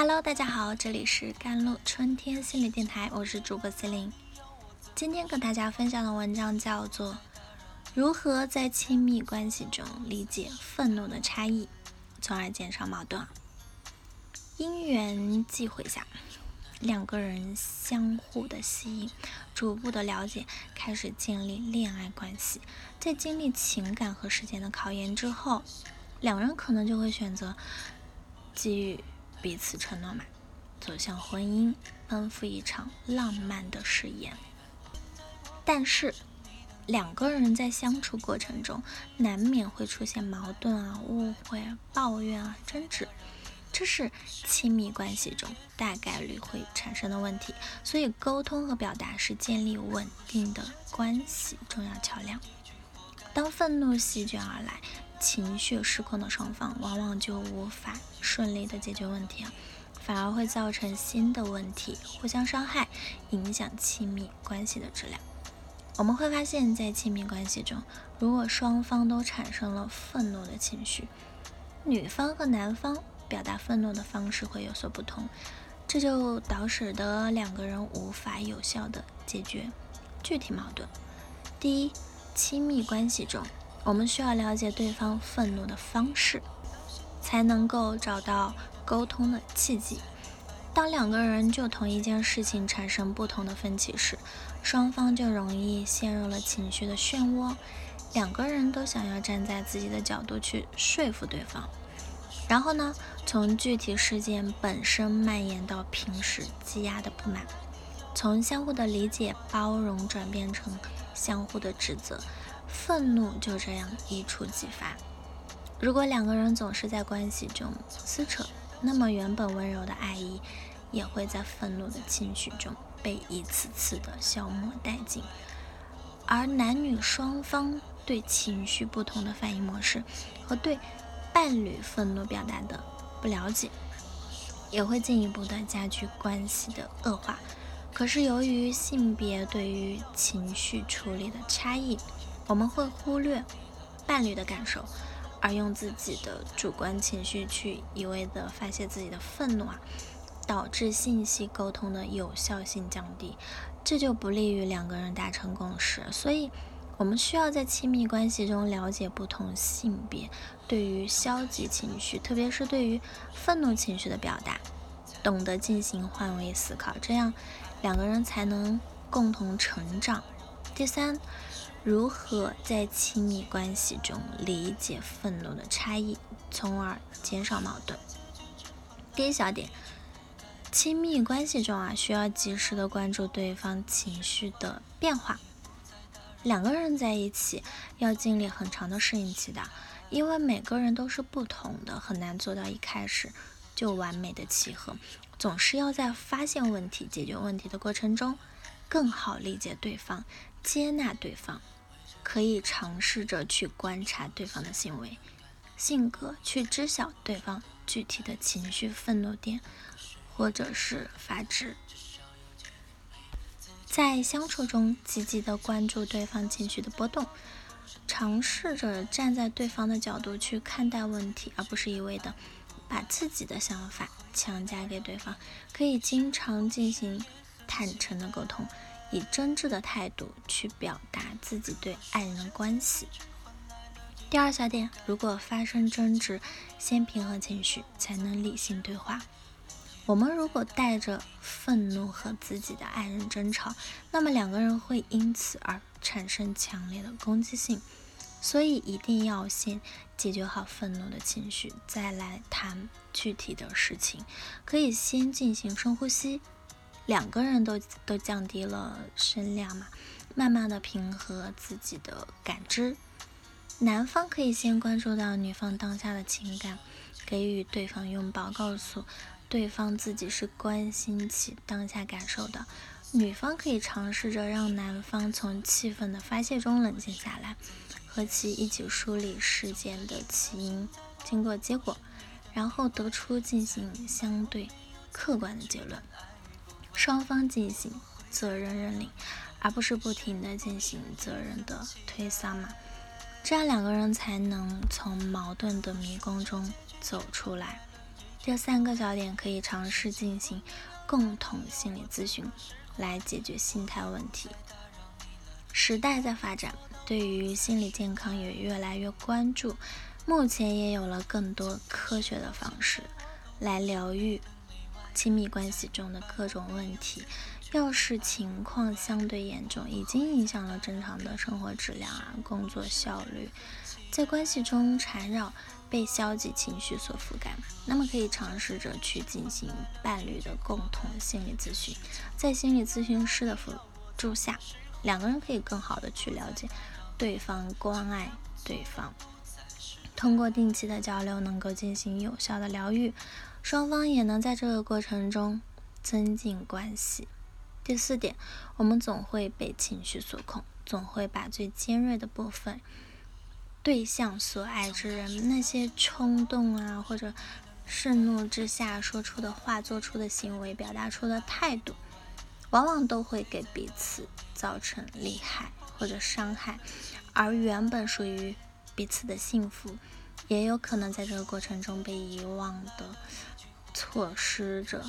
Hello，大家好，这里是甘露春天心理电台，我是主播 c e l i n e 今天跟大家分享的文章叫做《如何在亲密关系中理解愤怒的差异，从而减少矛盾》。因缘际会下，两个人相互的吸引，逐步的了解，开始建立恋爱关系。在经历情感和时间的考验之后，两人可能就会选择给予。彼此承诺嘛，走向婚姻，奔赴一场浪漫的誓言。但是，两个人在相处过程中，难免会出现矛盾啊、误会、啊抱怨啊、争执，这是亲密关系中大概率会产生的问题。所以，沟通和表达是建立稳定的关系重要桥梁。当愤怒席卷而来，情绪失控的双方往往就无法顺利的解决问题啊，反而会造成新的问题，互相伤害，影响亲密关系的质量。我们会发现，在亲密关系中，如果双方都产生了愤怒的情绪，女方和男方表达愤怒的方式会有所不同，这就导使得两个人无法有效的解决具体矛盾。第一，亲密关系中。我们需要了解对方愤怒的方式，才能够找到沟通的契机。当两个人就同一件事情产生不同的分歧时，双方就容易陷入了情绪的漩涡。两个人都想要站在自己的角度去说服对方，然后呢，从具体事件本身蔓延到平时积压的不满，从相互的理解包容转变成相互的指责。愤怒就这样一触即发。如果两个人总是在关系中撕扯，那么原本温柔的爱意也会在愤怒的情绪中被一次次的消磨殆尽。而男女双方对情绪不同的反应模式和对伴侣愤怒表达的不了解，也会进一步的加剧关系的恶化。可是由于性别对于情绪处理的差异，我们会忽略伴侣的感受，而用自己的主观情绪去一味的发泄自己的愤怒啊，导致信息沟通的有效性降低，这就不利于两个人达成共识。所以，我们需要在亲密关系中了解不同性别对于消极情绪，特别是对于愤怒情绪的表达，懂得进行换位思考，这样两个人才能共同成长。第三。如何在亲密关系中理解愤怒的差异，从而减少矛盾？第一小点，亲密关系中啊，需要及时的关注对方情绪的变化。两个人在一起要经历很长的适应期的，因为每个人都是不同的，很难做到一开始就完美的契合。总是要在发现问题、解决问题的过程中，更好理解对方。接纳对方，可以尝试着去观察对方的行为、性格，去知晓对方具体的情绪、愤怒点，或者是发质。在相处中，积极的关注对方情绪的波动，尝试着站在对方的角度去看待问题，而不是一味的把自己的想法强加给对方。可以经常进行坦诚的沟通。以真挚的态度去表达自己对爱人的关系。第二小点，如果发生争执，先平衡情绪，才能理性对话。我们如果带着愤怒和自己的爱人争吵，那么两个人会因此而产生强烈的攻击性。所以一定要先解决好愤怒的情绪，再来谈具体的事情。可以先进行深呼吸。两个人都都降低了声量嘛，慢慢的平和自己的感知。男方可以先关注到女方当下的情感，给予对方拥抱，告诉对方自己是关心其当下感受的。女方可以尝试着让男方从气愤的发泄中冷静下来，和其一起梳理事件的起因、经过、结果，然后得出进行相对客观的结论。双方进行责任认领，而不是不停的进行责任的推搡嘛，这样两个人才能从矛盾的迷宫中走出来。这三个小点可以尝试进行共同心理咨询，来解决心态问题。时代在发展，对于心理健康也越来越关注。目前也有了更多科学的方式来疗愈亲密关系中的各种问题。要是情况相对严重，已经影响了正常的生活质量啊，工作效率，在关系中缠绕，被消极情绪所覆盖，那么可以尝试着去进行伴侣的共同心理咨询，在心理咨询师的辅助下，两个人可以更好的去了解对方，关爱对方，通过定期的交流，能够进行有效的疗愈，双方也能在这个过程中增进关系。第四点，我们总会被情绪所控，总会把最尖锐的部分对象所爱之人那些冲动啊，或者盛怒之下说出的话、做出的行为、表达出的态度，往往都会给彼此造成利害或者伤害，而原本属于彼此的幸福，也有可能在这个过程中被遗忘的、错失着。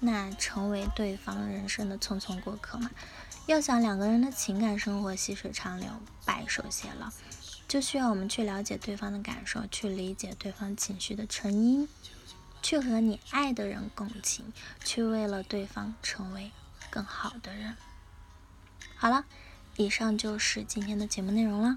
那成为对方人生的匆匆过客嘛？要想两个人的情感生活细水长流、白首偕老，就需要我们去了解对方的感受，去理解对方情绪的成因，去和你爱的人共情，去为了对方成为更好的人。好了，以上就是今天的节目内容了。